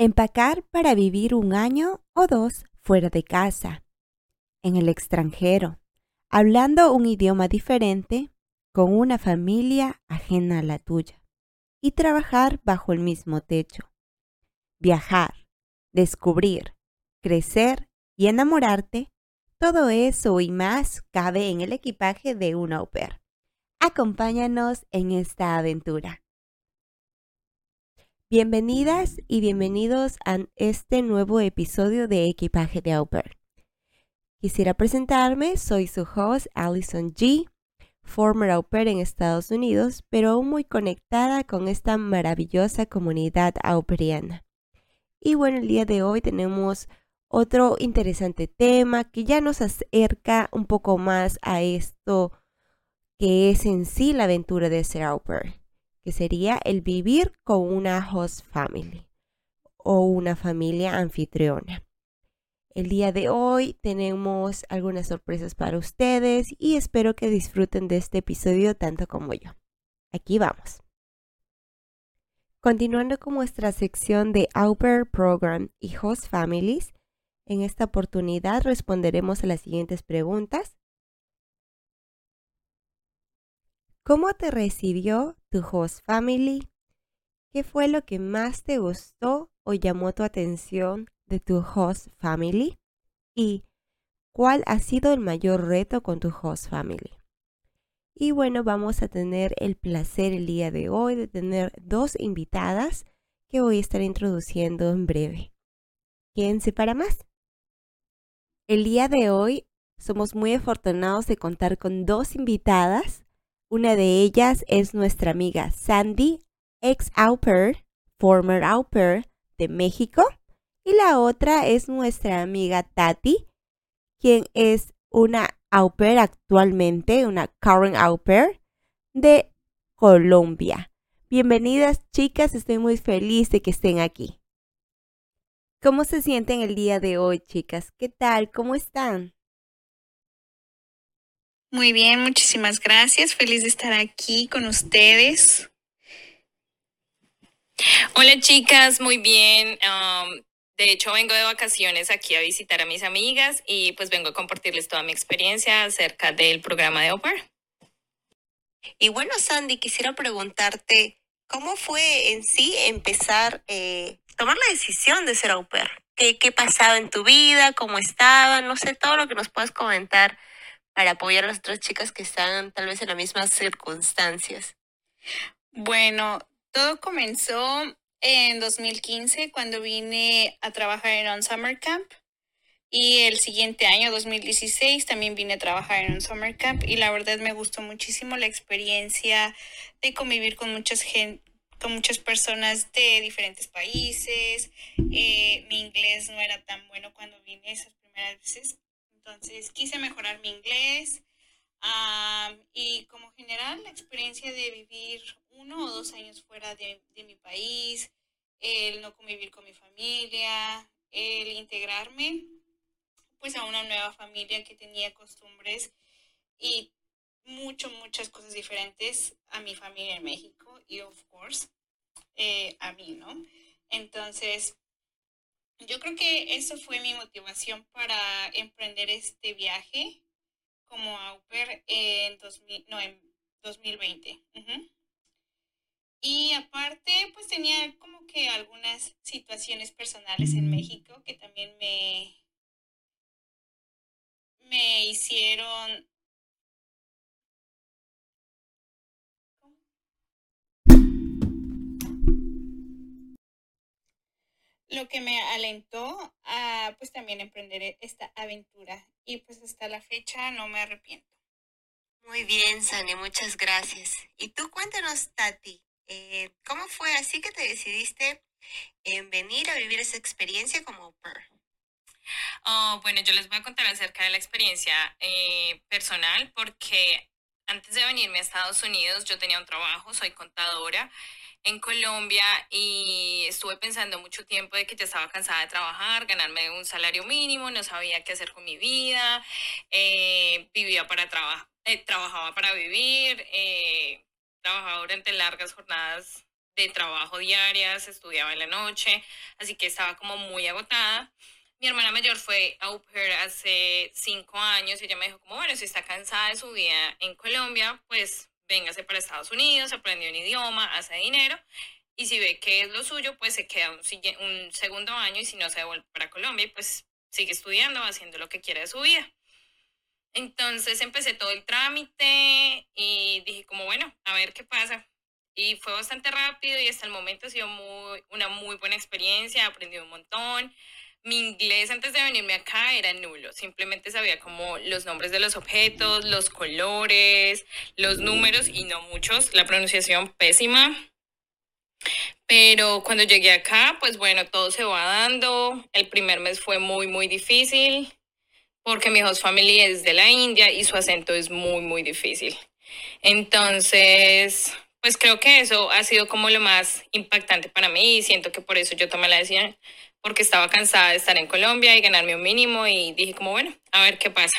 Empacar para vivir un año o dos fuera de casa, en el extranjero, hablando un idioma diferente, con una familia ajena a la tuya, y trabajar bajo el mismo techo. Viajar, descubrir, crecer y enamorarte, todo eso y más cabe en el equipaje de un au pair. Acompáñanos en esta aventura. Bienvenidas y bienvenidos a este nuevo episodio de Equipaje de Au Quisiera presentarme, soy su host Allison G, former au pair en Estados Unidos, pero aún muy conectada con esta maravillosa comunidad au Y bueno, el día de hoy tenemos otro interesante tema que ya nos acerca un poco más a esto que es en sí la aventura de ser au que sería el vivir con una host family o una familia anfitriona. El día de hoy tenemos algunas sorpresas para ustedes y espero que disfruten de este episodio tanto como yo. Aquí vamos. Continuando con nuestra sección de Au Pair Program y Host Families, en esta oportunidad responderemos a las siguientes preguntas ¿Cómo te recibió tu host family? ¿Qué fue lo que más te gustó o llamó tu atención de tu host family? ¿Y cuál ha sido el mayor reto con tu host family? Y bueno, vamos a tener el placer el día de hoy de tener dos invitadas que voy a estar introduciendo en breve. Quédense para más. El día de hoy somos muy afortunados de contar con dos invitadas una de ellas es nuestra amiga Sandy, ex au pair, former au pair de México. Y la otra es nuestra amiga Tati, quien es una au pair actualmente, una current au pair de Colombia. Bienvenidas chicas, estoy muy feliz de que estén aquí. ¿Cómo se sienten el día de hoy, chicas? ¿Qué tal? ¿Cómo están? Muy bien, muchísimas gracias. Feliz de estar aquí con ustedes. Hola chicas, muy bien. de hecho, vengo de vacaciones aquí a visitar a mis amigas y pues vengo a compartirles toda mi experiencia acerca del programa de OPER. Y bueno, Sandy, quisiera preguntarte, ¿cómo fue en sí empezar, eh, tomar la decisión de ser au pair? ¿Qué, ¿Qué pasaba en tu vida? ¿Cómo estaba? No sé, todo lo que nos puedas comentar para apoyar a las otras chicas que están tal vez en las mismas circunstancias? Bueno, todo comenzó en 2015 cuando vine a trabajar en un summer camp y el siguiente año, 2016, también vine a trabajar en un summer camp y la verdad me gustó muchísimo la experiencia de convivir con muchas con muchas personas de diferentes países. Eh, mi inglés no era tan bueno cuando vine esas primeras veces, entonces quise mejorar mi inglés y como general la experiencia de vivir uno o dos años fuera de, mi país, el no convivir con mi familia, el integrarme pues a una nueva familia que tenía costumbres y mucho, muchas cosas diferentes a mi familia en México y of course eh, a mí, ¿no? Entonces, yo creo que eso fue mi motivación para emprender este viaje como au pair en, 2000, no, en 2020. Y aparte, pues tenía como que algunas situaciones personales en México que también me, me hicieron lo que me alentó a pues también emprender e-, esta aventura y pues hasta la fecha no me arrepiento. Muy bien, Sani, muchas gracias. Y tú cuéntanos, Tati, eh, ¿cómo fue así que te decidiste en venir a vivir esa experiencia como au oh, bueno, yo les voy a contar acerca de la experiencia eh, personal porque antes de venirme a Estados Unidos yo tenía un trabajo, soy contadora en Colombia y estuve pensando mucho tiempo de que ya estaba cansada de trabajar, ganarme un salario mínimo, no sabía qué hacer con mi vida, eh, vivía para trabajar, eh, trabajaba para vivir, eh, trabajaba durante largas jornadas de trabajo diarias, estudiaba en la noche, así que estaba como muy agotada. Mi hermana mayor fue au pair hace cinco años y ella me dijo como, bueno, si está cansada de su vida en Colombia, pues véngase para Estados Unidos, aprendió un idioma, hace dinero y si ve que es lo suyo, pues se queda un, un segundo año y si no se devuelve para Colombia, pues sigue estudiando, haciendo lo que quiere de su vida. Entonces empecé todo el trámite y dije como, bueno, a ver qué pasa. Y fue bastante rápido y hasta el momento ha sido muy, una muy buena experiencia, aprendí un montón. Mi inglés antes de venirme acá era nulo, simplemente sabía como los nombres de los objetos, los colores, los números y no muchos, la pronunciación pésima. Pero cuando llegué acá, pues bueno, todo se va dando. El primer mes fue muy, muy difícil porque mi host family es de la India y su acento es muy, muy difícil. Entonces, pues creo que eso ha sido como lo más impactante para mí y siento que por eso yo tomé la decisión, porque estaba cansada de estar en Colombia y ganarme un mínimo y dije como, bueno, a ver qué pasa.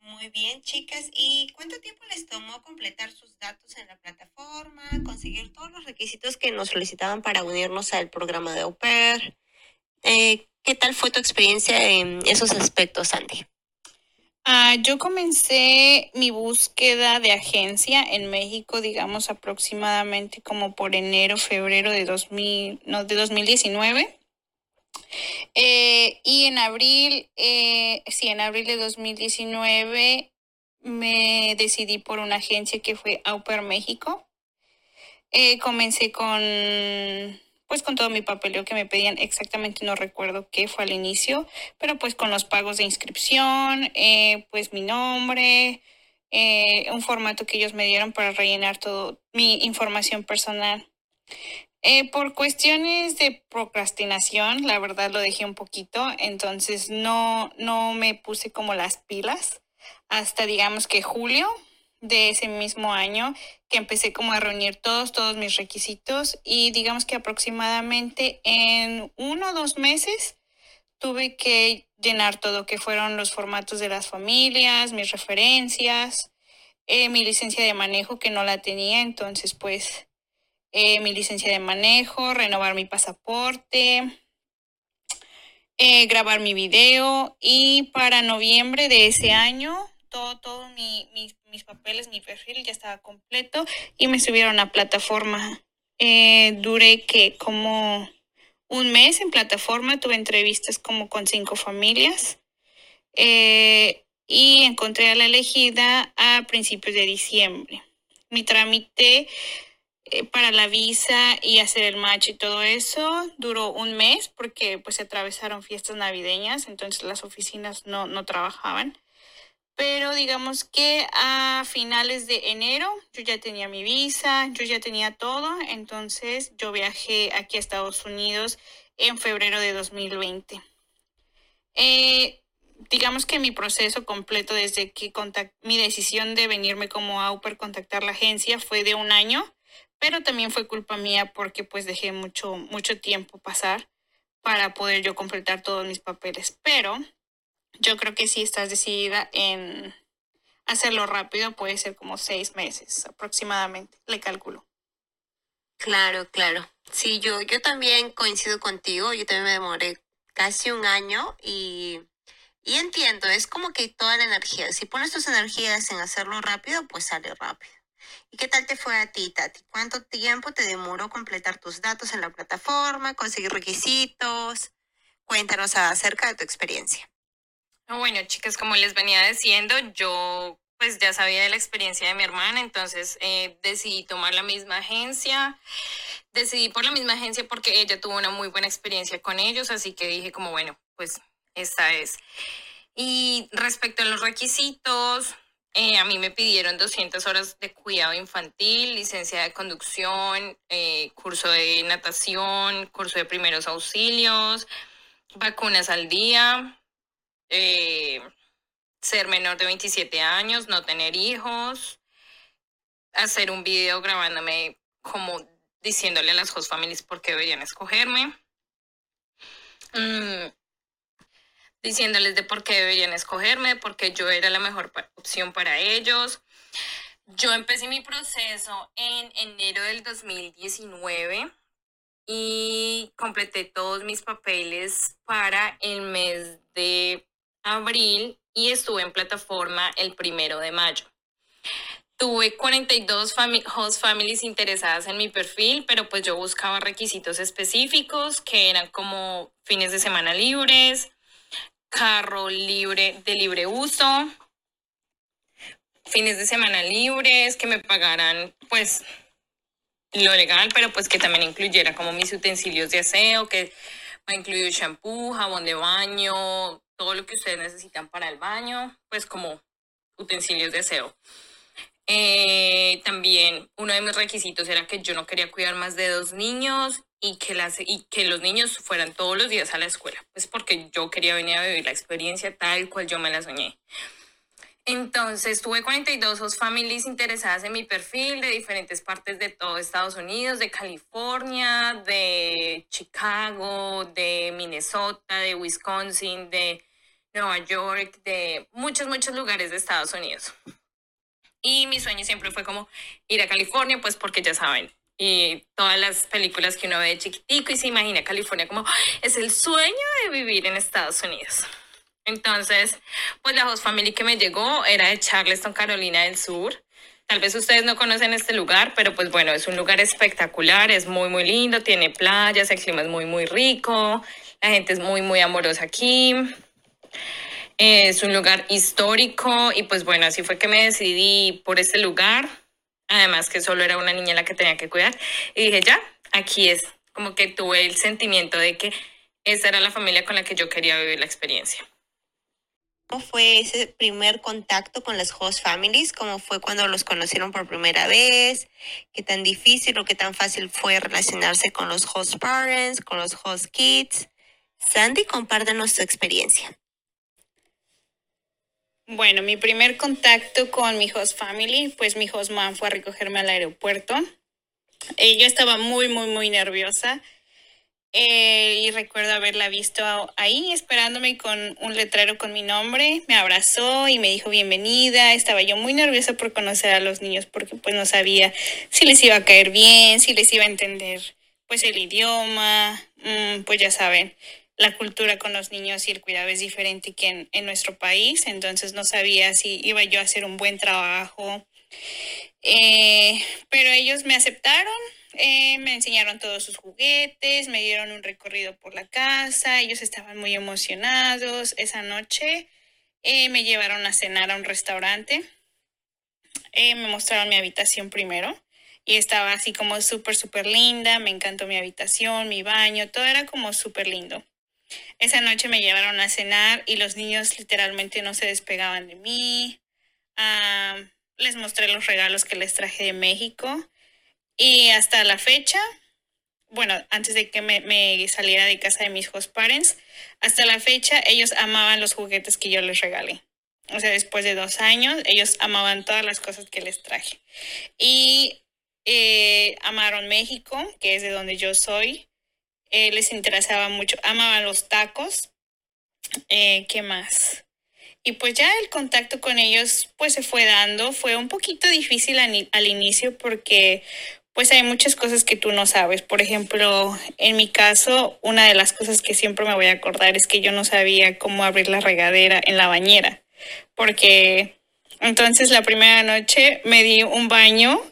Muy bien, chicas. ¿Y cuánto tiempo les tomó completar sus datos en la plataforma, conseguir todos los requisitos que nos solicitaban para unirnos al programa de Au? Eh, ¿Qué tal fue tu experiencia en esos aspectos, Andy? Ah, yo comencé mi búsqueda de agencia en México, digamos aproximadamente como por enero, febrero de, 2000, no, de 2019. Eh, y en abril, eh, sí, en abril de 2019 me decidí por una agencia que fue Auper México. Eh, comencé con, pues con todo mi papeleo que me pedían, exactamente no recuerdo qué fue al inicio, pero pues con los pagos de inscripción, pues mi nombre, un formato que ellos me dieron para rellenar todo mi información personal. Eh, por cuestiones de procrastinación, la verdad lo dejé un poquito, entonces no, no me puse como las pilas hasta digamos que julio de ese mismo año que empecé como a reunir todos, todos mis requisitos y digamos que aproximadamente en uno o dos meses tuve que llenar todo, que fueron los formatos de las familias, mis referencias, eh, mi licencia de manejo que no la tenía, entonces pues eh, mi licencia de manejo, renovar mi pasaporte, eh, grabar mi video y para noviembre de ese año todo, todo mis papeles, mi perfil ya estaba completo y me subieron a plataforma. Eh, duré que como un mes en plataforma, tuve entrevistas como con cinco familias y encontré a la elegida a principios de diciembre. Mi trámite eh, para la visa y hacer el match y todo eso duró un mes porque pues se atravesaron fiestas navideñas, entonces las oficinas no, no trabajaban. Pero digamos que a finales de enero yo ya tenía mi visa, yo ya tenía todo, entonces yo viajé aquí a Estados Unidos en febrero de 2020. Eh, digamos que mi proceso completo desde que mi decisión de venirme como AUPER, contactar la agencia, fue de un año pero también fue culpa mía porque pues dejé mucho, mucho tiempo pasar para poder yo completar todos mis papeles. Pero yo creo que si estás decidida en hacerlo rápido, puede ser como seis meses aproximadamente, le calculo. Claro, claro. Sí, yo, yo también coincido contigo, yo también me demoré casi un año y, y entiendo, es como que toda la energía, si pones tus energías en hacerlo rápido, pues sale rápido. ¿Y qué tal te fue a ti, Tati? ¿Cuánto tiempo te demoró completar tus datos en la plataforma, conseguir requisitos? Cuéntanos acerca de tu experiencia. Bueno, chicas, como les venía diciendo, yo pues ya sabía de la experiencia de mi hermana, entonces eh, decidí tomar la misma agencia. Decidí por la misma agencia porque ella tuvo una muy buena experiencia con ellos, así que dije como, bueno, pues esta es. Y respecto a los requisitos, eh, a mí me pidieron 200 horas de cuidado infantil, licencia de conducción, eh, curso de natación, curso de primeros auxilios, vacunas al día, eh, ser menor de 27 años, no tener hijos, hacer un video grabándome como diciéndole a las host families por qué deberían escogerme. Mm, diciéndoles de por qué deberían escogerme, porque yo era la mejor opción para ellos. Yo empecé mi proceso en enero del 2019 y completé todos mis papeles para el mes de abril y estuve en plataforma el primero de mayo. Tuve 42 host families interesadas en mi perfil, pero pues yo buscaba requisitos específicos que eran como fines de semana libres, carro libre de libre uso, fines de semana libres, que me pagaran pues lo legal, pero pues que también incluyera como mis utensilios de aseo, que va a incluir shampoo, jabón de baño, todo lo que ustedes necesitan para el baño, pues como utensilios de aseo. Eh, también uno de mis requisitos era que yo no quería cuidar más de dos niños y que, las, y que los niños fueran todos los días a la escuela, pues porque yo quería venir a vivir la experiencia tal cual yo me la soñé. Entonces tuve 42 host families interesadas en mi perfil de diferentes partes de todo Estados Unidos, de California, de Chicago, de Minnesota, de Wisconsin, de Nueva York, de muchos, muchos lugares de Estados Unidos. Y mi sueño siempre fue como ir a California, pues porque ya saben, y todas las películas que uno ve de chiquitico y se imagina California como es el sueño de vivir en Estados Unidos. Entonces, pues la host family que me llegó era de Charleston, Carolina del Sur. Tal vez ustedes no conocen este lugar, pero pues bueno, es un lugar espectacular, es muy, muy lindo, tiene playas, el clima es muy, muy rico, la gente es muy, muy amorosa aquí. Es un lugar histórico y pues bueno, así fue que me decidí por este lugar. Además que solo era una niña la que tenía que cuidar. Y dije, ya, aquí es. Como que tuve el sentimiento de que esa era la familia con la que yo quería vivir la experiencia. ¿Cómo fue ese primer contacto con las host families? ¿Cómo fue cuando los conocieron por primera vez? ¿Qué tan difícil o qué tan fácil fue relacionarse con los host parents, con los host kids? Sandy, compártenos tu experiencia. Bueno, mi primer contacto con mi host family, pues mi host mom fue a recogerme al aeropuerto. Eh, yo estaba muy, muy, muy nerviosa eh, y recuerdo haberla visto ahí esperándome con un letrero con mi nombre. Me abrazó y me dijo bienvenida. Estaba yo muy nerviosa por conocer a los niños porque pues no sabía si les iba a caer bien, si les iba a entender pues el idioma, mm, pues ya saben, la cultura con los niños y el cuidado es diferente que en, nuestro país. Entonces no sabía si iba yo a hacer un buen trabajo. Eh, pero ellos me aceptaron eh, me enseñaron todos sus juguetes, me dieron un recorrido por la casa, ellos estaban muy emocionados. Esa noche eh, me llevaron a cenar a un restaurante, eh, me mostraron mi habitación primero y estaba así como súper, súper linda, me encantó mi habitación, mi baño, todo era como súper lindo. Esa noche me llevaron a cenar y los niños literalmente no se despegaban de mí. Les mostré los regalos que les traje de México y hasta la fecha, bueno, antes de que me, saliera de casa de mis host parents, hasta la fecha ellos amaban los juguetes que yo les regalé. O sea, después de dos años, ellos amaban todas las cosas que les traje. Y eh, amaron México, que es de donde yo soy. Eh, les interesaba mucho, amaban los tacos. Eh, ¿Qué más? Y pues ya el contacto con ellos pues se fue dando. Fue un poquito difícil al inicio porque pues hay muchas cosas que tú no sabes. Por ejemplo, en mi caso, una de las cosas que siempre me voy a acordar es que yo no sabía cómo abrir la regadera en la bañera, porque entonces la primera noche me di un baño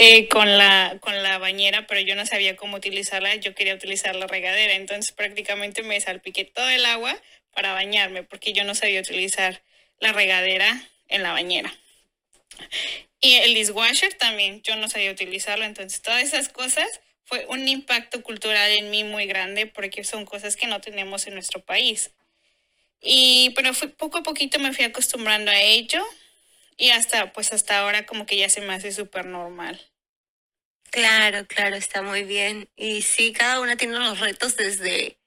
eh, con, la, con la bañera, pero yo no sabía cómo utilizarla, yo quería utilizar la regadera, entonces prácticamente me salpiqué todo el agua para bañarme, porque yo no sabía utilizar la regadera en la bañera. Y el dishwasher también, yo no sabía utilizarlo, entonces todas esas cosas fue un impacto cultural en mí muy grande porque son cosas que no tenemos en nuestro país. Y pero fue, poco a poquito me fui acostumbrando a ello y hasta pues hasta ahora como que ya se me hace súper normal. Claro, claro, está muy bien. Y sí, cada una tiene los retos desde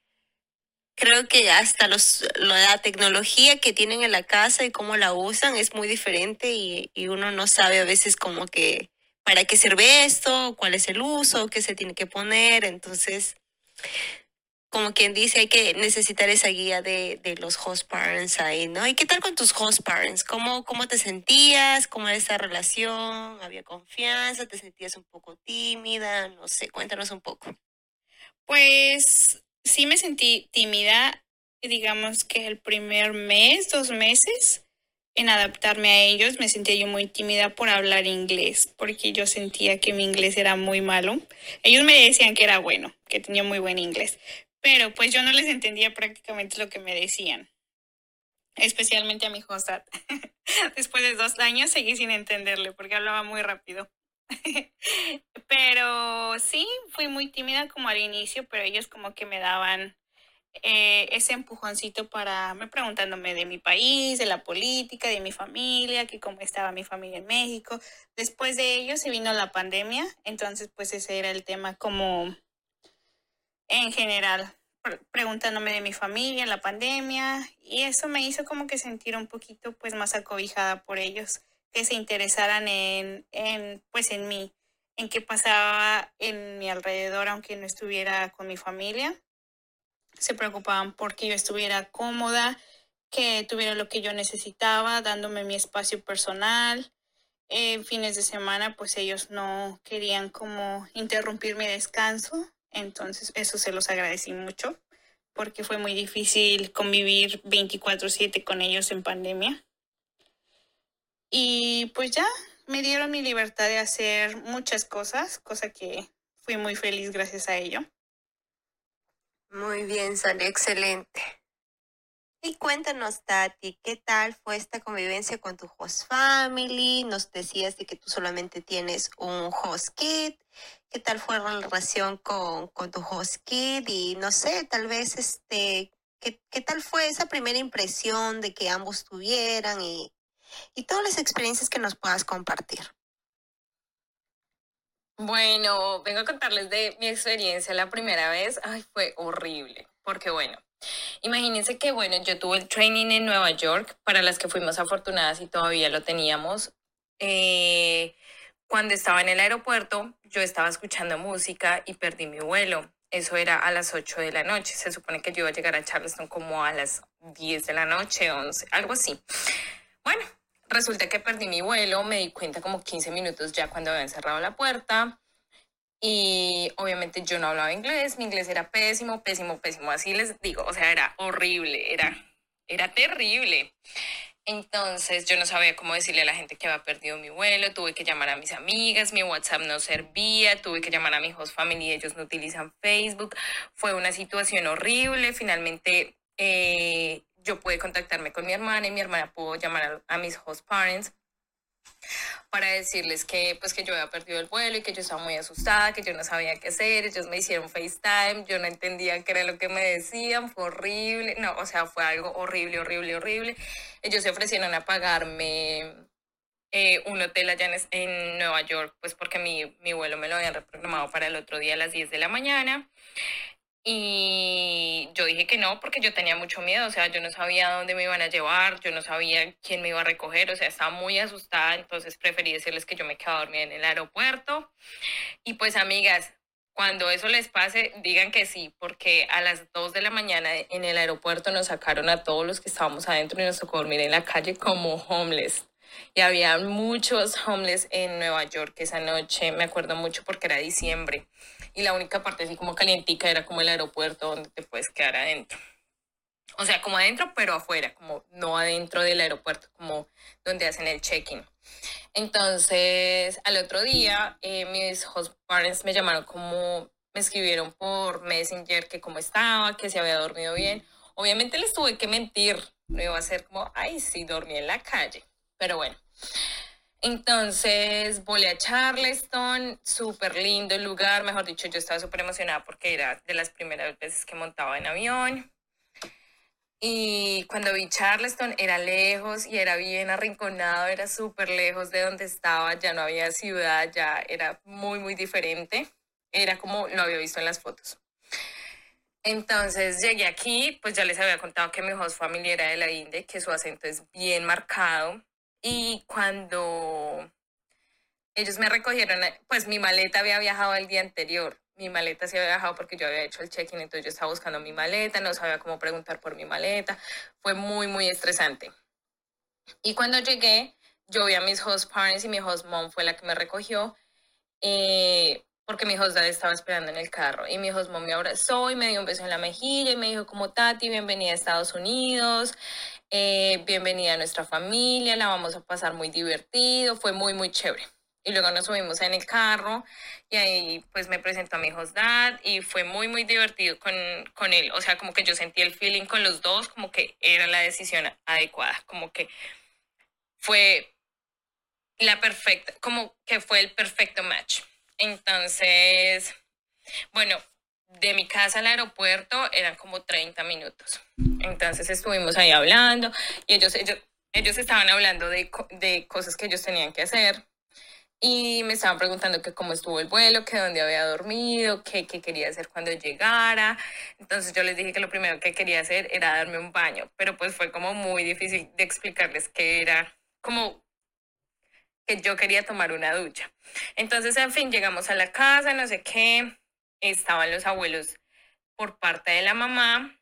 creo que hasta los, la tecnología que tienen en la casa y cómo la usan es muy diferente y, y uno no sabe a veces como que para qué sirve esto, cuál es el uso, qué se tiene que poner. Entonces, como quien dice, hay que necesitar esa guía de, de, los host parents ahí, ¿no? ¿Y qué tal con tus host parents? ¿Cómo, cómo te sentías? ¿Cómo era esa relación? ¿Había confianza? ¿Te sentías un poco tímida? No sé, cuéntanos un poco. Pues sí me sentí tímida, digamos que el primer mes, dos meses, en adaptarme a ellos. Me sentía yo muy tímida por hablar inglés, porque yo sentía que mi inglés era muy malo. Ellos me decían que era bueno, que tenía muy buen inglés, pero pues yo no les entendía prácticamente lo que me decían, especialmente a mi hostad. Después de dos años seguí sin entenderle porque hablaba muy rápido. pero sí, fui muy tímida como al inicio, pero ellos como que me daban eh, ese empujoncito para me preguntándome de mi país, de la política, de mi familia, que cómo estaba mi familia en México. Después de ello se vino la pandemia, entonces pues ese era el tema como en general, preguntándome de mi familia, la pandemia, y eso me hizo como que sentir un poquito pues más acobijada por ellos, que se interesaran en, en pues en mí, en qué pasaba en mi alrededor, aunque no estuviera con mi familia. Se preocupaban porque yo estuviera cómoda, que tuviera lo que yo necesitaba, dándome mi espacio personal. En fines de semana, pues ellos no querían como interrumpir mi descanso entonces, eso se los agradecí mucho porque fue muy difícil convivir 24/7 con ellos en pandemia. Y pues ya me dieron mi libertad de hacer muchas cosas, cosa que fui muy feliz gracias a ello. Muy bien, salió excelente. Y cuéntanos, Tati, ¿qué tal fue esta convivencia con tu host family? Nos decías de que tú solamente tienes un host kid. ¿Qué tal fue la relación con, con tu host kid? Y no sé, tal vez, este, ¿qué, qué tal fue esa primera impresión de que ambos tuvieran y, y todas las experiencias que nos puedas compartir? Bueno, vengo a contarles de mi experiencia la primera vez. Ay, fue horrible, porque bueno, Imagínense que, bueno, yo tuve el training en Nueva York, para las que fuimos afortunadas y todavía lo teníamos. Eh, cuando estaba en el aeropuerto, yo estaba escuchando música y perdí mi vuelo. Eso era a las 8 de la noche. Se supone que yo iba a llegar a Charleston como a las 10 de la noche, 11, algo así. Bueno, resulta que perdí mi vuelo, me di cuenta como 15 minutos ya cuando habían cerrado la puerta. Y obviamente yo no hablaba inglés, mi inglés era pésimo, pésimo, pésimo, así les digo, o sea, era horrible, era, era terrible. Entonces yo no sabía cómo decirle a la gente que había perdido mi vuelo, tuve que llamar a mis amigas, mi WhatsApp no servía, tuve que llamar a mi host family, ellos no utilizan Facebook, fue una situación horrible, finalmente eh, yo pude contactarme con mi hermana y mi hermana pudo llamar a mis host parents para decirles que pues que yo había perdido el vuelo y que yo estaba muy asustada, que yo no sabía qué hacer, ellos me hicieron FaceTime, yo no entendía qué era lo que me decían, fue horrible, no, o sea, fue algo horrible, horrible, horrible. Ellos se ofrecieron a pagarme eh, un hotel allá en, en, Nueva York, pues porque mi, mi vuelo me lo habían reprogramado para el otro día a las 10 de la mañana. Y yo dije que no porque yo tenía mucho miedo, o sea, yo no sabía dónde me iban a llevar, yo no sabía quién me iba a recoger, o sea, estaba muy asustada, entonces preferí decirles que yo me quedaba dormida en el aeropuerto. Y pues amigas, cuando eso les pase, digan que sí, porque a las 2 de la mañana en el aeropuerto nos sacaron a todos los que estábamos adentro y nos tocó dormir en la calle como homeless. Y había muchos homeless en Nueva York esa noche, me acuerdo mucho porque era diciembre y la única parte así como calientica era como el aeropuerto donde te puedes quedar adentro. O sea, como adentro, pero afuera, como no adentro del aeropuerto, como donde hacen el check-in. Entonces, al otro día, eh, mis host parents me llamaron como, me escribieron por Messenger que cómo estaba, que se había dormido bien. Obviamente les tuve que mentir, no iba a ser como, ay, sí, dormí en la calle. Pero bueno, entonces volé a Charleston, súper lindo el lugar, mejor dicho, yo estaba súper emocionada porque era de las primeras veces que montaba en avión. Y cuando vi Charleston era lejos y era bien arrinconado, era súper lejos de donde estaba, ya no había ciudad, ya era muy, muy diferente. Era como lo había visto en las fotos. Entonces llegué aquí, pues ya les había contado que mi host familia era de la India, que su acento es bien marcado y cuando ellos me recogieron, pues mi maleta había viajado el día anterior. mi maleta se había dejado porque yo había hecho el check-in, entonces yo estaba buscando mi maleta, no sabía cómo preguntar por mi maleta, fue muy, muy estresante. Y cuando llegué, yo vi a mis host parents y mi host mom fue la que me recogió, eh, porque mi host dad estaba esperando en el carro, y mi host mom me abrazó y me dio un beso en la mejilla y me dijo como, Tati, bienvenida a Estados Unidos, eh, bienvenida a nuestra familia, la vamos a pasar muy divertido, fue muy, muy chévere. Y luego nos subimos en el carro y ahí pues me presentó a mi host dad y fue muy, muy divertido con, con él. O sea, como que yo sentí el feeling con los dos, como que era la decisión adecuada, como que fue la perfecta, como que fue el perfecto match. Entonces, bueno, de mi casa al aeropuerto eran como 30 minutos. Entonces estuvimos ahí hablando y ellos, ellos, ellos estaban hablando de, de cosas que ellos tenían que hacer y me estaban preguntando que cómo estuvo el vuelo, que dónde había dormido, qué, qué quería hacer cuando llegara. Entonces yo les dije que lo primero que quería hacer era darme un baño, pero pues fue como muy difícil de explicarles que era como que yo quería tomar una ducha. Entonces, en fin, llegamos a la casa, no sé qué, estaban los abuelos por parte de la mamá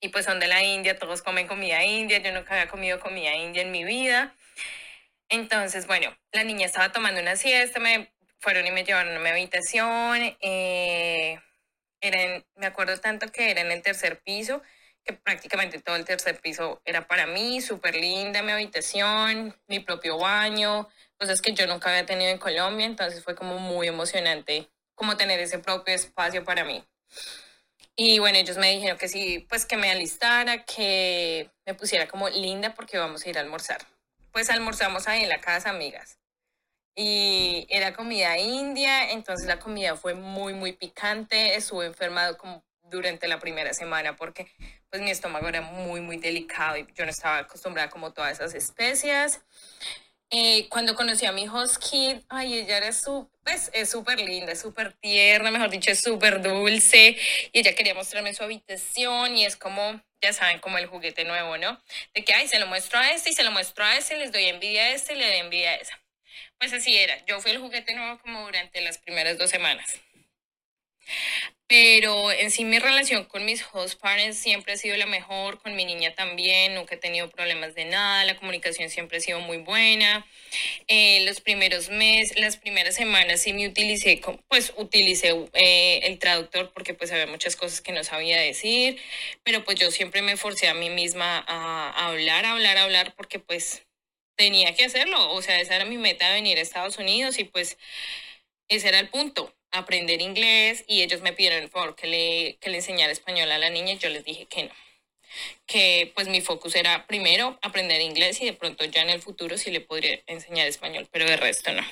y pues son de la India, todos comen comida india, yo nunca había comido comida india en mi vida. Entonces, bueno, la niña estaba tomando una siesta, me fueron y me llevaron a mi habitación. Eh, me acuerdo tanto que era en el tercer piso, que prácticamente todo el tercer piso era para mí, súper linda mi habitación, mi propio baño, cosas que yo nunca había tenido en Colombia, entonces fue como muy emocionante como tener ese propio espacio para mí. Y bueno, ellos me dijeron que sí, pues que me alistara, que me pusiera como linda porque vamos a ir a almorzar pues almorzamos ahí en la casa, amigas. Y era comida india, entonces la comida fue muy, muy picante. Estuve enfermado como durante la primera semana porque pues mi estómago era muy, muy delicado y yo no estaba acostumbrada como todas esas especias. Eh, cuando conocí a mi host kid, ay, ella era súper, pues, es súper linda, es súper tierna, mejor dicho, es súper dulce. Y ella quería mostrarme su habitación y es como, ya saben, como el juguete nuevo, ¿no? De que, ay, se lo muestro a este y se lo muestro a este, les doy envidia a este y le doy envidia a esa. Pues así era, yo fui el juguete nuevo como durante las primeras dos semanas. Pero en sí mi relación con mis host parents siempre ha sido la mejor, con mi niña también, nunca he tenido problemas de nada, la comunicación siempre ha sido muy buena. Eh, los primeros meses, las primeras semanas sí me utilicé, pues utilicé eh, el traductor porque pues había muchas cosas que no sabía decir, pero pues yo siempre me forcé a mí misma a, hablar, a hablar, a hablar porque pues tenía que hacerlo, o sea, esa era mi meta de venir a Estados Unidos y pues ese era el punto aprender inglés y ellos me pidieron el favor que le, que le enseñara español a la niña y yo les dije que no. Que pues mi focus era primero aprender inglés y de pronto ya en el futuro sí le podría enseñar español, pero de resto no.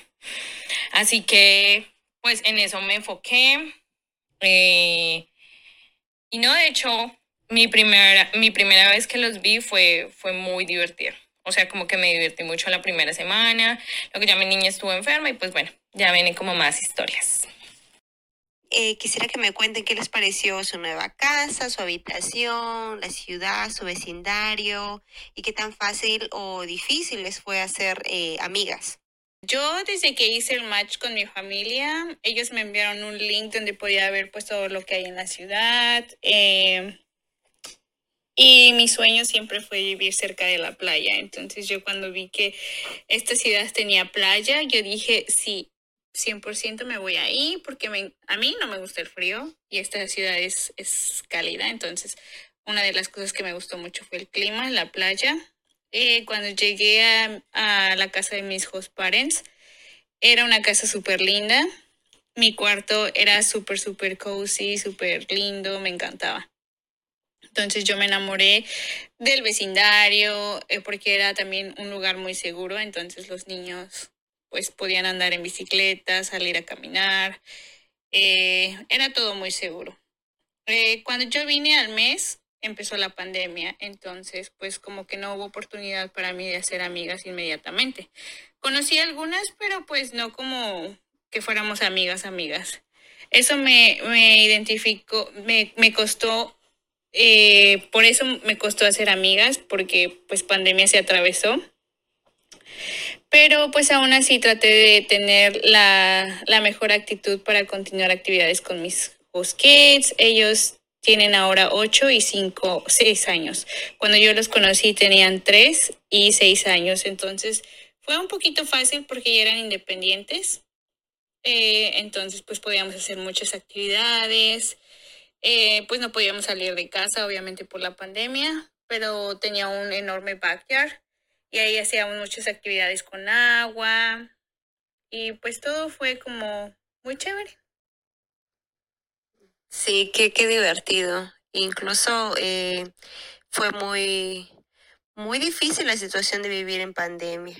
Así que pues en eso me enfoqué. Eh, y no, de hecho, mi primera, mi primera vez que los vi fue, fue muy divertida. O sea, como que me divertí mucho la primera semana, lo que ya mi niña estuvo enferma y pues bueno, ya vienen como más historias. Eh, quisiera que me cuenten qué les pareció su nueva casa, su habitación, la ciudad, su vecindario y qué tan fácil o difícil les fue hacer eh, amigas. Yo desde que hice el match con mi familia, ellos me enviaron un link donde podía ver pues todo lo que hay en la ciudad. Eh, y mi sueño siempre fue vivir cerca de la playa. Entonces yo cuando vi que esta ciudad tenía playa, yo dije, sí, 100% me voy ahí porque a mí no me gusta el frío y esta ciudad es, es cálida. Entonces, una de las cosas que me gustó mucho fue el clima, la playa. Eh, cuando llegué a, a, la casa de mis host parents, era una casa súper linda. Mi cuarto era súper, súper cozy, súper lindo, me encantaba. Entonces yo me enamoré del vecindario eh, porque era también un lugar muy seguro, entonces los niños pues podían andar en bicicleta, salir a caminar. Eh, era todo muy seguro. Eh, cuando yo vine al mes, empezó la pandemia, entonces pues como que no hubo oportunidad para mí de hacer amigas inmediatamente. Conocí algunas, pero pues no como que fuéramos amigas, amigas. Eso me, me identificó, me, me costó, eh, por eso me costó hacer amigas, porque pues pandemia se atravesó pero pues aún así traté de tener la, la mejor actitud para continuar actividades con mis host kids. Ellos tienen ahora 8 y 5, 6 años. Cuando yo los conocí tenían 3 y 6 años, entonces fue un poquito fácil porque ya eran independientes. Eh, entonces pues podíamos hacer muchas actividades. Eh, pues no podíamos salir de casa, obviamente por la pandemia, pero tenía un enorme backyard y ahí hacíamos muchas actividades con agua y pues todo fue como muy chévere. Sí, qué, qué divertido. Incluso eh, fue muy, muy difícil la situación de vivir en pandemia.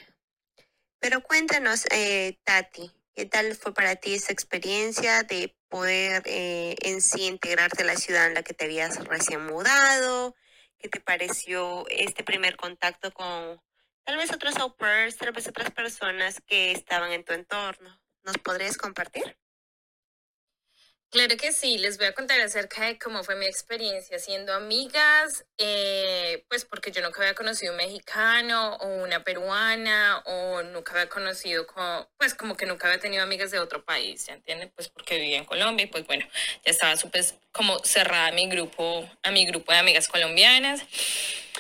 Pero cuéntanos, eh, Tati, ¿qué tal fue para ti esa experiencia de poder eh, en sí integrarte a la ciudad en la que te habías recién mudado? ¿Qué te pareció este primer contacto con tal vez otros au pairs, tal vez otras personas que estaban en tu entorno? ¿Nos podrías compartir? Claro que sí, les voy a contar acerca de cómo fue mi experiencia siendo amigas, eh, pues porque yo nunca había conocido un mexicano o una peruana o nunca había conocido, pues como que nunca había tenido amigas de otro país, ¿ya entienden? Pues porque vivía en Colombia y pues bueno, ya estaba súper como cerrada mi grupo, a mi grupo de amigas colombianas.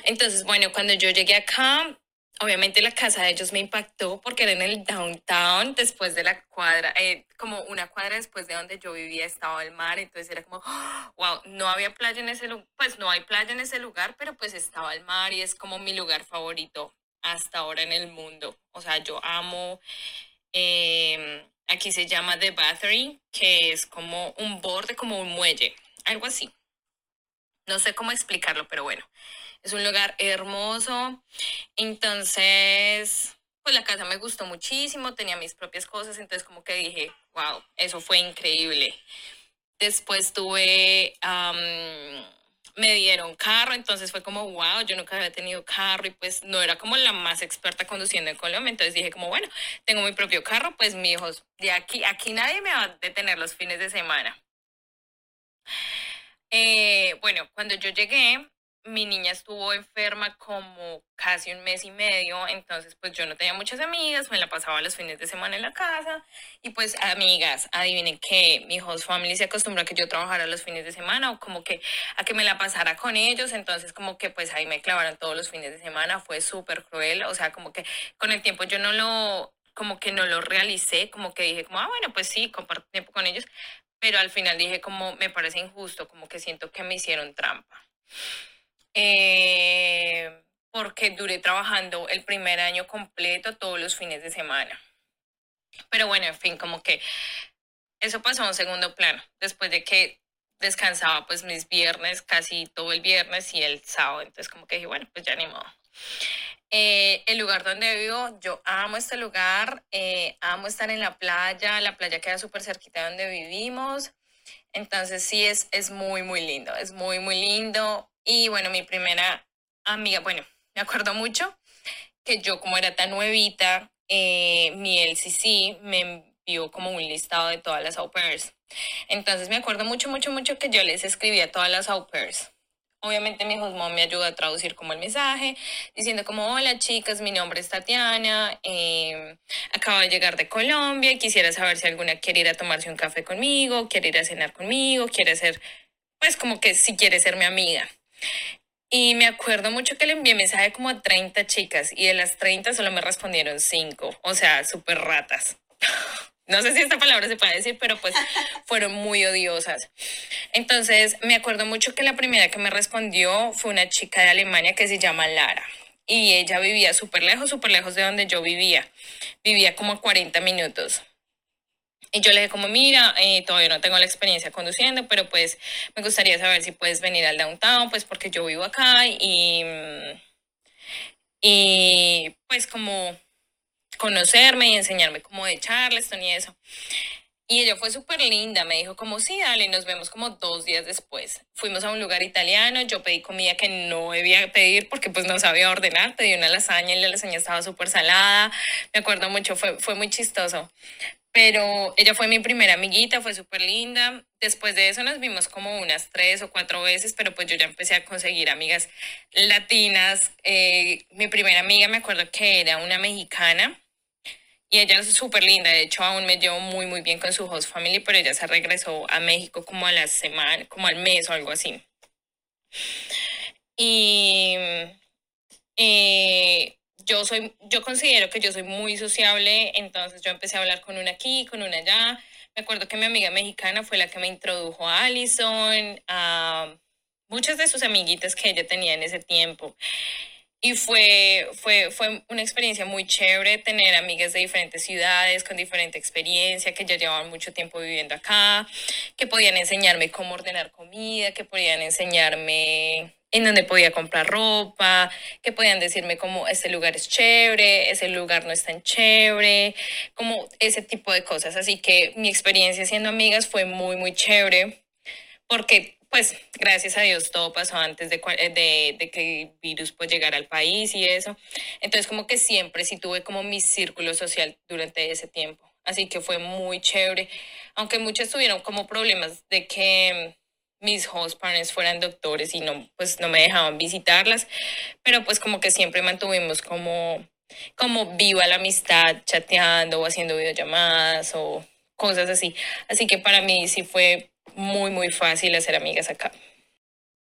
Entonces, bueno, cuando yo llegué acá, obviamente la casa de ellos me impactó porque era en el downtown, después de la cuadra, eh, como una cuadra después de donde yo vivía estaba el mar, entonces era como, wow, no había playa en ese lugar, pues no hay playa en ese lugar, pero pues estaba el mar y es como mi lugar favorito hasta ahora en el mundo. O sea, yo amo, em, aquí se llama The Battery, que es como un borde, como un muelle, algo así. No sé cómo explicarlo, pero bueno. Es un lugar hermoso. Entonces, pues la casa me gustó muchísimo, tenía mis propias cosas, entonces como que dije, wow, eso fue increíble. Después tuve, me dieron carro, entonces fue como, wow, yo nunca había tenido carro y pues no era como la más experta conduciendo en Colombia, entonces dije como, bueno, tengo mi propio carro, pues mi hijos, de aquí, aquí nadie me va a detener los fines de semana. Eh, bueno, cuando yo llegué, mi niña estuvo enferma como casi un mes y medio, entonces pues yo no tenía muchas amigas, me la pasaba los fines de semana en la casa y pues amigas, adivinen que mi host family se acostumbró a que yo trabajara los fines de semana o como que a que me la pasara con ellos, entonces como que pues ahí me clavaron todos los fines de semana, fue súper cruel, o sea, como que con el tiempo yo no lo, como que no lo realicé, como que dije como, ah, bueno, pues sí, comparto tiempo con ellos, pero al final dije como me parece injusto, como que siento que me hicieron trampa. Eh, porque duré trabajando el primer año completo todos los fines de semana. Pero bueno, en fin, como que eso pasó a un segundo plano, después de que descansaba pues mis viernes, casi todo el viernes y el sábado, entonces como que dije, bueno, pues ya ni modo. Eh, el lugar donde vivo, yo amo este lugar, eh, amo estar en la playa, la playa queda súper cerquita de donde vivimos, entonces sí es, es muy, muy lindo, es muy, muy lindo. Y bueno, mi primera amiga, bueno, me acuerdo mucho que yo como era tan nuevita, eh, mi LCC me envió como un listado de todas las au pairs. Entonces me acuerdo mucho, mucho, mucho que yo les escribía a todas las au pairs. Obviamente mi husband me ayuda a traducir como el mensaje, diciendo como, hola chicas, mi nombre es Tatiana, eh, acabo de llegar de Colombia quisiera saber si alguna quiere ir a tomarse un café conmigo, quiere ir a cenar conmigo, quiere ser, pues como que si quiere ser mi amiga. Y me acuerdo mucho que le envié mensaje como a 30 chicas y de las 30 solo me respondieron 5, o sea, súper ratas. No sé si esta palabra se puede decir, pero pues fueron muy odiosas. Entonces, me acuerdo mucho que la primera que me respondió fue una chica de Alemania que se llama Lara. Y ella vivía súper lejos, súper lejos de donde yo vivía. Vivía como 40 minutos. Y yo le dije como, mira, eh, todavía no tengo la experiencia conduciendo, pero pues me gustaría saber si puedes venir al downtown, pues porque yo vivo acá y, y pues como conocerme y enseñarme cómo de Charleston y eso. Y ella fue súper linda, me dijo como, sí, dale, nos vemos como dos días después. Fuimos a un lugar italiano, yo pedí comida que no debía pedir porque pues no sabía ordenar, pedí una lasaña y la lasaña estaba súper salada, me acuerdo mucho, fue, fue muy chistoso pero ella fue mi primera amiguita, fue súper linda. Después de eso nos vimos como unas tres o cuatro veces, pero pues yo ya empecé a conseguir amigas latinas. Eh, mi primera amiga me acuerdo que era una mexicana y ella es súper linda, de hecho aún me llevo muy muy bien con su host family, pero ella se regresó a México como a la semana, como al mes o algo así. Y eh, yo soy, yo considero que yo soy muy sociable, entonces yo empecé a hablar con una aquí, con una allá. Me acuerdo que mi amiga mexicana fue la que me introdujo a Allison, a muchas de sus amiguitas que ella tenía en ese tiempo. Y fue, fue, fue una experiencia muy chévere tener amigas de diferentes ciudades, con diferente experiencia, que ya llevaban mucho tiempo viviendo acá, que podían enseñarme cómo ordenar comida, que podían enseñarme en dónde podía comprar ropa, que podían decirme como ese lugar es chévere, ese lugar no es tan chévere, como ese tipo de cosas. Así que mi experiencia siendo amigas fue muy, muy chévere porque pues gracias a Dios todo pasó antes de, que el virus pues llegara al país y eso. Entonces como que siempre sí tuve como mi círculo social durante ese tiempo. Así que fue muy chévere. Aunque muchas tuvieron como problemas de que mis host parents fueran doctores y no, pues no me dejaban visitarlas. Pero pues como que siempre mantuvimos como, como viva la amistad, chateando o haciendo videollamadas o cosas así. Así que para mí sí fue muy, muy fácil hacer amigas acá.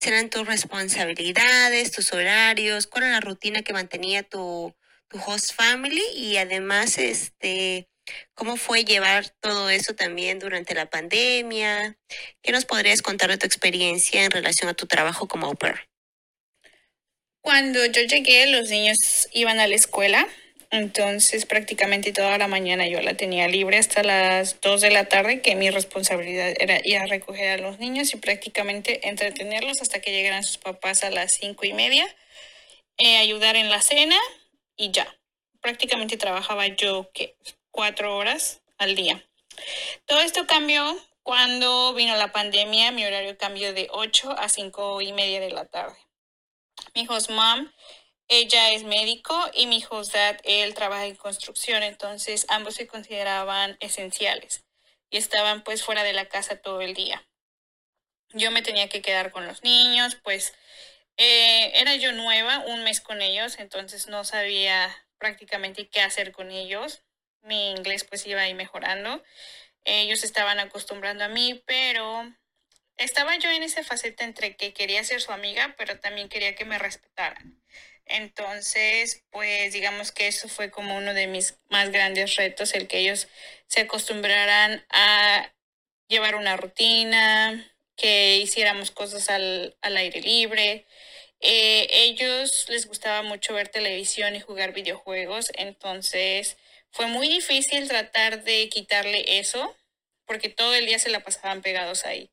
¿Serán tus responsabilidades, tus horarios? ¿Cuál era la rutina que mantenía tu, tu host family? Y además, este, ¿cómo fue llevar todo eso también durante la pandemia? ¿Qué nos podrías contar de tu experiencia en relación a tu trabajo como au pair? Cuando yo llegué, los niños iban a la escuela entonces prácticamente toda la mañana yo la tenía libre hasta las 2 de la tarde, que mi responsabilidad era ir a recoger a los niños y prácticamente entretenerlos hasta que llegaran sus papás a las 5 y media, eh, ayudar en la cena y ya. Prácticamente trabajaba yo que cuatro horas al día. Todo esto cambió cuando vino la pandemia, mi horario cambió de 8 a 5 y media de la tarde. Mi host mom ella es médico y mi host dad, él trabaja en construcción, entonces ambos se consideraban esenciales y estaban pues fuera de la casa todo el día. Yo me tenía que quedar con los niños, pues eh, era yo nueva, un mes con ellos, entonces no sabía prácticamente qué hacer con ellos. Mi inglés pues iba ahí mejorando. Ellos estaban acostumbrando a mí, pero estaba yo en esa faceta entre que quería ser su amiga, pero también quería que me respetaran. Entonces, pues digamos que eso fue como uno de mis más grandes retos, el que ellos se acostumbraran a llevar una rutina, que hiciéramos cosas al, aire libre. Eh, ellos les gustaba mucho ver televisión y jugar videojuegos, entonces fue muy difícil tratar de quitarle eso, porque todo el día se la pasaban pegados ahí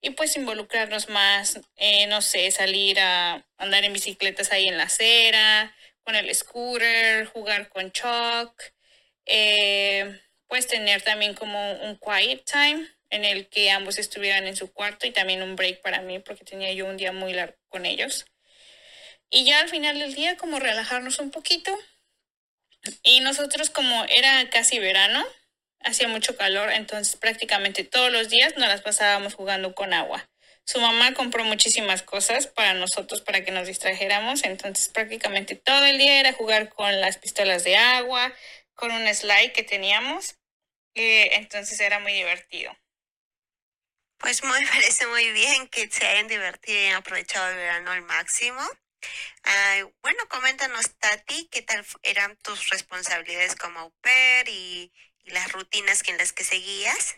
y pues involucrarnos más, eh, no sé, salir a andar en bicicletas ahí en la acera, con el scooter, jugar con Chuck, eh, pues tener también como un quiet time en el que ambos estuvieran en su cuarto y también un break para mí porque tenía yo un día muy largo con ellos. Y ya al final del día como relajarnos un poquito. Y nosotros como era casi verano, hacía mucho calor, entonces prácticamente todos los días nos las pasábamos jugando con agua. Su mamá compró muchísimas cosas para nosotros, para que nos distrajéramos, entonces prácticamente todo el día era jugar con las pistolas de agua, con un slide que teníamos, entonces era muy divertido. Pues me parece muy bien que se hayan divertido y aprovechado el verano al máximo. Bueno, coméntanos, Tati, qué tal eran tus responsabilidades como au pair y las rutinas que en las que seguías?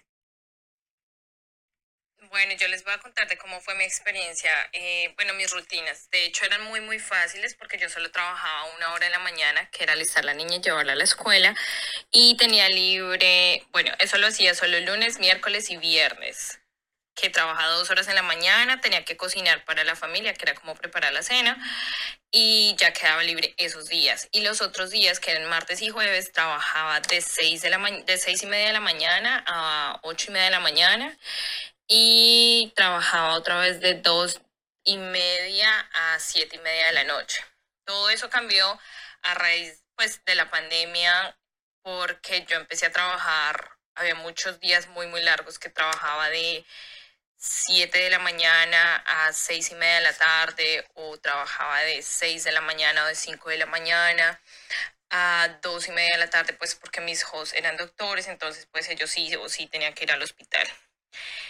Bueno, yo les voy a contar de cómo fue mi experiencia. Eh, bueno, mis rutinas, de hecho, eran muy, muy fáciles porque yo solo trabajaba una hora en la mañana, que era alistar a la niña y llevarla a la escuela. Y tenía libre, bueno, eso lo hacía solo lunes, miércoles y viernes que trabajaba dos horas en la mañana, tenía que cocinar para la familia, que era como preparar la cena, y ya quedaba libre esos días. Y los otros días, que eran martes y jueves, trabajaba de seis, de la de seis y media de la mañana a ocho y media de la mañana, y trabajaba otra vez de dos y media a siete y media de la noche. Todo eso cambió a raíz pues, de la pandemia, porque yo empecé a trabajar, había muchos días muy, muy largos que trabajaba de 7 de la mañana a 6 y media de la tarde o trabajaba de 6 de la mañana o de 5 de la mañana. a dos y media de la tarde, pues porque mis hosts eran doctores, entonces pues ellos sí o sí tenían que ir al hospital.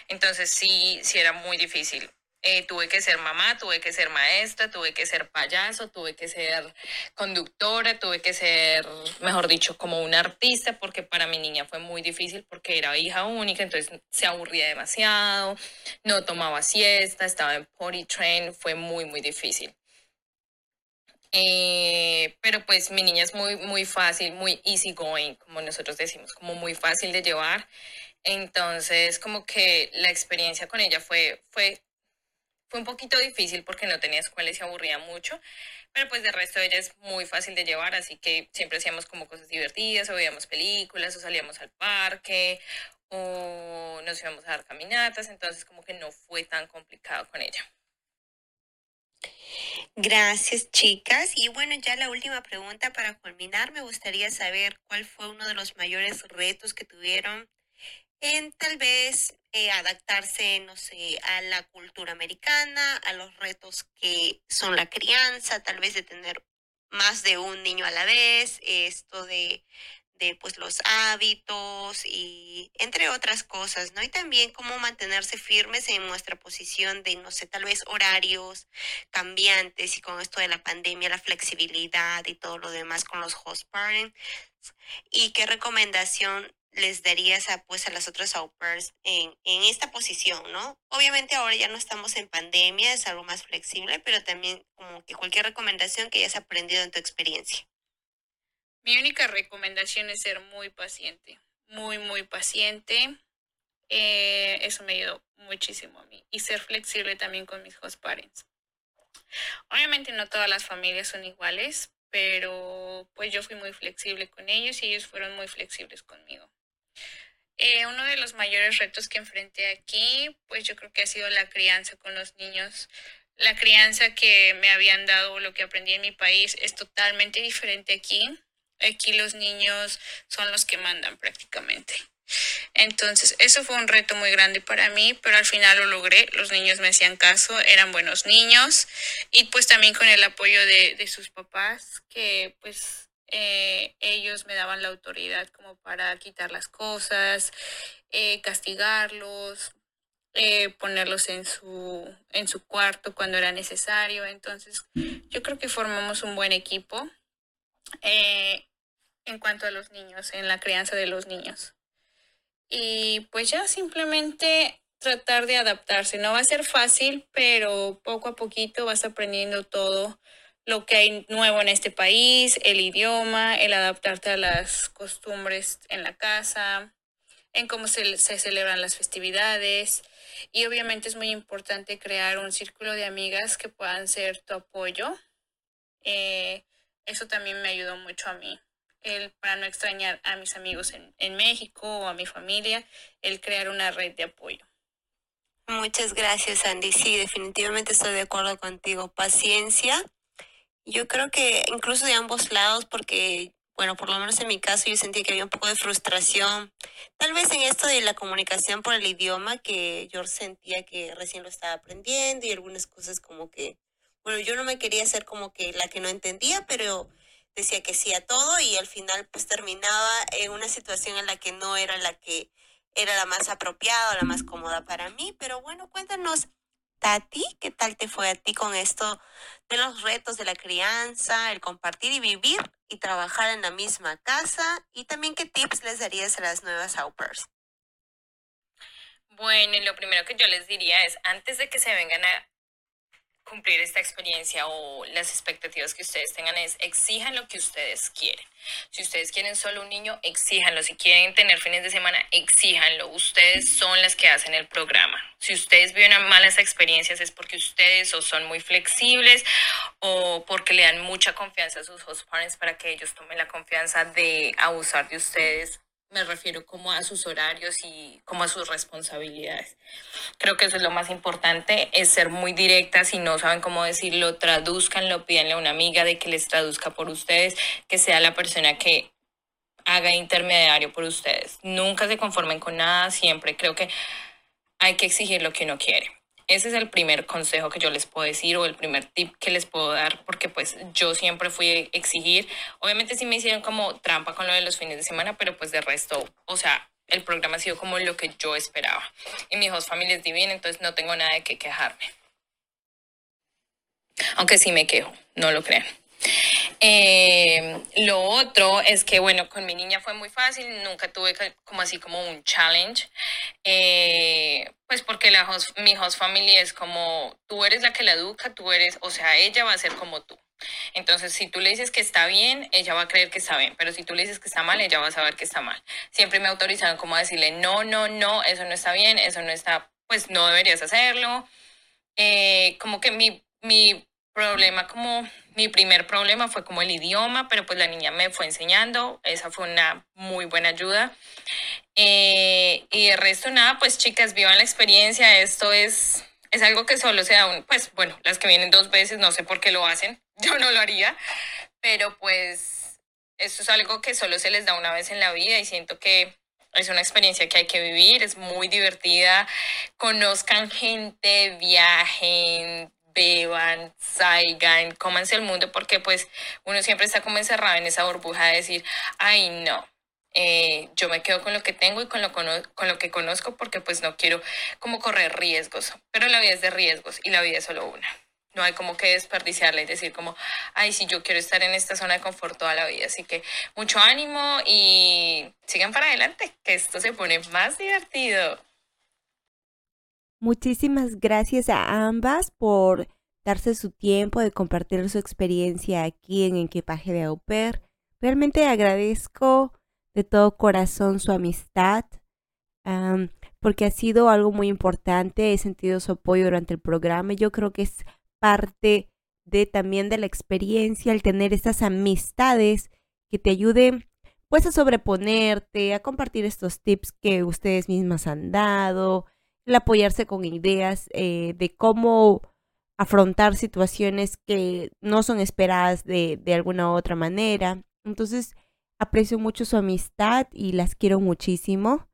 Entonces sí, sí era muy difícil. Eh, tuve que ser mamá, tuve que ser maestra, tuve que ser payaso, tuve que ser conductora, tuve que ser, mejor dicho, como una artista, porque para mi niña fue muy difícil porque era hija única, entonces se aburría demasiado, no tomaba siesta, estaba en potty train, fue muy, muy difícil. Eh, pero pues mi niña es muy, muy fácil, muy easy going, como nosotros decimos, como muy fácil de llevar. Entonces, como que la experiencia con ella fue, fue, fue un poquito difícil porque no tenía escuela y se aburría mucho, pero pues de resto ella es muy fácil de llevar, así que siempre hacíamos como cosas divertidas, o veíamos películas, o salíamos al parque, o nos íbamos a dar caminatas, entonces como que no fue tan complicado con ella. Gracias, chicas. Y bueno, ya la última pregunta para culminar, me gustaría saber cuál fue uno de los mayores retos que tuvieron en tal vez eh, adaptarse, no sé, a la cultura americana, a los retos que son la crianza, tal vez de tener más de un niño a la vez, esto de de pues los hábitos y entre otras cosas, ¿no? Y también cómo mantenerse firmes en nuestra posición de, no sé, tal vez horarios cambiantes y con esto de la pandemia, la flexibilidad y todo lo demás con los host parents. ¿Y qué recomendación les darías a, pues, a las otras au en, en esta posición, ¿no? Obviamente ahora ya no estamos en pandemia, es algo más flexible, pero también como que cualquier recomendación que hayas aprendido en tu experiencia. Mi única recomendación es ser muy paciente, muy, muy paciente. Eh, eso me ayudó muchísimo a mí. Y ser flexible también con mis host parents. Obviamente no todas las familias son iguales, pero pues yo fui muy flexible con ellos y ellos fueron muy flexibles conmigo. Eh, uno de los mayores retos que enfrenté aquí, pues yo creo que ha sido la crianza con los niños. La crianza que me habían dado, lo que aprendí en mi país, es totalmente diferente aquí. Aquí los niños son los que mandan prácticamente. Entonces, eso fue un reto muy grande para mí, pero al final lo logré. Los niños me hacían caso, eran buenos niños y pues también con el apoyo de, sus papás, que pues eh, ellos me daban la autoridad como para quitar las cosas, eh, castigarlos, eh, ponerlos en su, en su cuarto cuando era necesario. Entonces, yo creo que formamos un buen equipo. En cuanto a los niños, en la crianza de los niños. Y pues ya simplemente tratar de adaptarse. No va a ser fácil, pero poco a poquito vas aprendiendo todo lo que hay nuevo en este país, el idioma, el adaptarte a las costumbres en la casa, en cómo se, se celebran las festividades. Y obviamente es muy importante crear un círculo de amigas que puedan ser tu apoyo. Eh, eso también me ayudó mucho a mí el, para no extrañar a mis amigos en, en México o a mi familia, el crear una red de apoyo. Muchas gracias, Andy. Sí, definitivamente estoy de acuerdo contigo. Paciencia. Yo creo que incluso de ambos lados, porque, bueno, por lo menos en mi caso yo sentí que había un poco de frustración. Tal vez en esto de la comunicación por el idioma, que yo sentía que recién lo estaba aprendiendo y algunas cosas como que, bueno, yo no me quería hacer como que la que no entendía, pero decía que sí a todo y al final pues terminaba en una situación en la que no era la que era la más apropiada o la más cómoda para mí. Pero bueno, cuéntanos, Tati, ¿qué tal te fue a ti con esto de los retos de la crianza, el compartir y vivir y trabajar en la misma casa? Y también qué tips les darías a las nuevas au Bueno, lo primero que yo les diría es, antes de que se vengan a cumplir esta experiencia o las expectativas que ustedes tengan es exijan lo que ustedes quieren. Si ustedes quieren solo un niño, exíjanlo. Si quieren tener fines de semana, exíjanlo. Ustedes son las que hacen el programa. Si ustedes viven malas experiencias es porque ustedes o son muy flexibles o porque le dan mucha confianza a sus host parents para que ellos tomen la confianza de abusar de ustedes me refiero como a sus horarios y como a sus responsabilidades. Creo que eso es lo más importante, es ser muy directa, si no saben cómo decirlo, traduzcanlo, pídanle a una amiga de que les traduzca por ustedes, que sea la persona que haga intermediario por ustedes. Nunca se conformen con nada, siempre creo que hay que exigir lo que uno quiere. Ese es el primer consejo que yo les puedo decir o el primer tip que les puedo dar, porque pues yo siempre fui a exigir. Obviamente sí me hicieron como trampa con lo de los fines de semana, pero pues de resto, o sea, el programa ha sido como lo que yo esperaba. Y mi host family es divina, entonces no tengo nada de qué quejarme. Aunque sí me quejo, no lo crean. Eh, lo otro es que, bueno, con mi niña fue muy fácil, nunca tuve como así como un challenge, eh, pues porque la mi host family es como, tú eres la que la educa, tú eres, o sea, ella va a ser como tú. Entonces, si tú le dices que está bien, ella va a creer que está bien, pero si tú le dices que está mal, ella va a saber que está mal. Siempre me autorizaron como a decirle, no, no, no, eso no está bien, eso no está, pues no deberías hacerlo. Eh, como que mi, mi problema como mi primer problema fue como el idioma, pero pues la niña me fue enseñando, esa fue una muy buena ayuda. Eh, y el resto nada, pues chicas, vivan la experiencia, esto es, es algo que solo se da, un, pues bueno, las que vienen dos veces, no sé por qué lo hacen, yo no lo haría, pero pues esto es algo que solo se les da una vez en la vida y siento que es una experiencia que hay que vivir, es muy divertida, conozcan gente, viajen, beban, salgan, cómanse el mundo, porque pues uno siempre está como encerrado en esa burbuja de decir, ay no, eh, yo me quedo con lo que tengo y con lo, con lo que conozco porque pues no quiero como correr riesgos, pero la vida es de riesgos y la vida es solo una. No hay como que desperdiciarla y decir como, ay, sí, yo quiero estar en esta zona de confort toda la vida. Así que mucho ánimo y sigan para adelante, que esto se pone más divertido. Muchísimas gracias a ambas por darse su tiempo de compartir su experiencia aquí en Equipaje de Au Pair. Realmente agradezco de todo corazón su amistad, porque ha sido algo muy importante. He sentido su apoyo durante el programa. Yo creo que es parte de también de la experiencia el tener esas amistades que te ayuden pues a sobreponerte, a compartir estos tips que ustedes mismas han dado, el apoyarse con ideas eh, de cómo afrontar situaciones que no son esperadas de, de alguna otra manera. Entonces, aprecio mucho su amistad y las quiero muchísimo.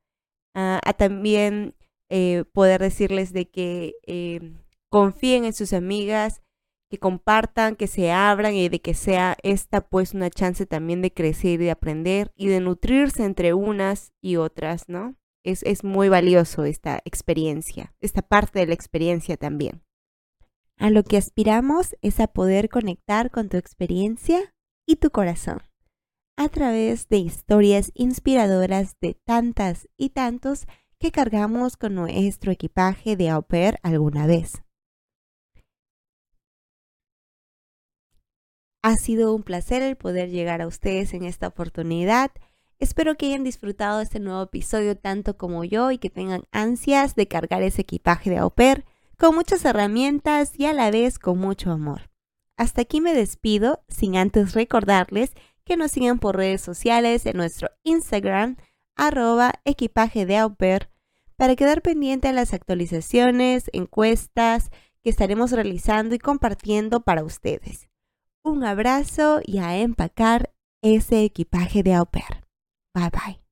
Ah, a también eh, poder decirles de que eh, confíen en sus amigas, que compartan, que se abran y de que sea esta pues una chance también de crecer y de aprender y de nutrirse entre unas y otras, ¿no? Es, muy valioso esta experiencia, esta parte de la experiencia también. A lo que aspiramos es a poder conectar con tu experiencia y tu corazón a través de historias inspiradoras de tantas y tantos que cargamos con nuestro equipaje de au alguna vez. Ha sido un placer el poder llegar a ustedes en esta oportunidad Espero que hayan disfrutado de este nuevo episodio tanto como yo y que tengan ansias de cargar ese equipaje de au pair con muchas herramientas y a la vez con mucho amor. Hasta aquí me despido sin antes recordarles que nos sigan por redes sociales en nuestro Instagram arroba equipaje de au para quedar pendiente de las actualizaciones, encuestas que estaremos realizando y compartiendo para ustedes. Un abrazo y a empacar ese equipaje de au. 拜拜。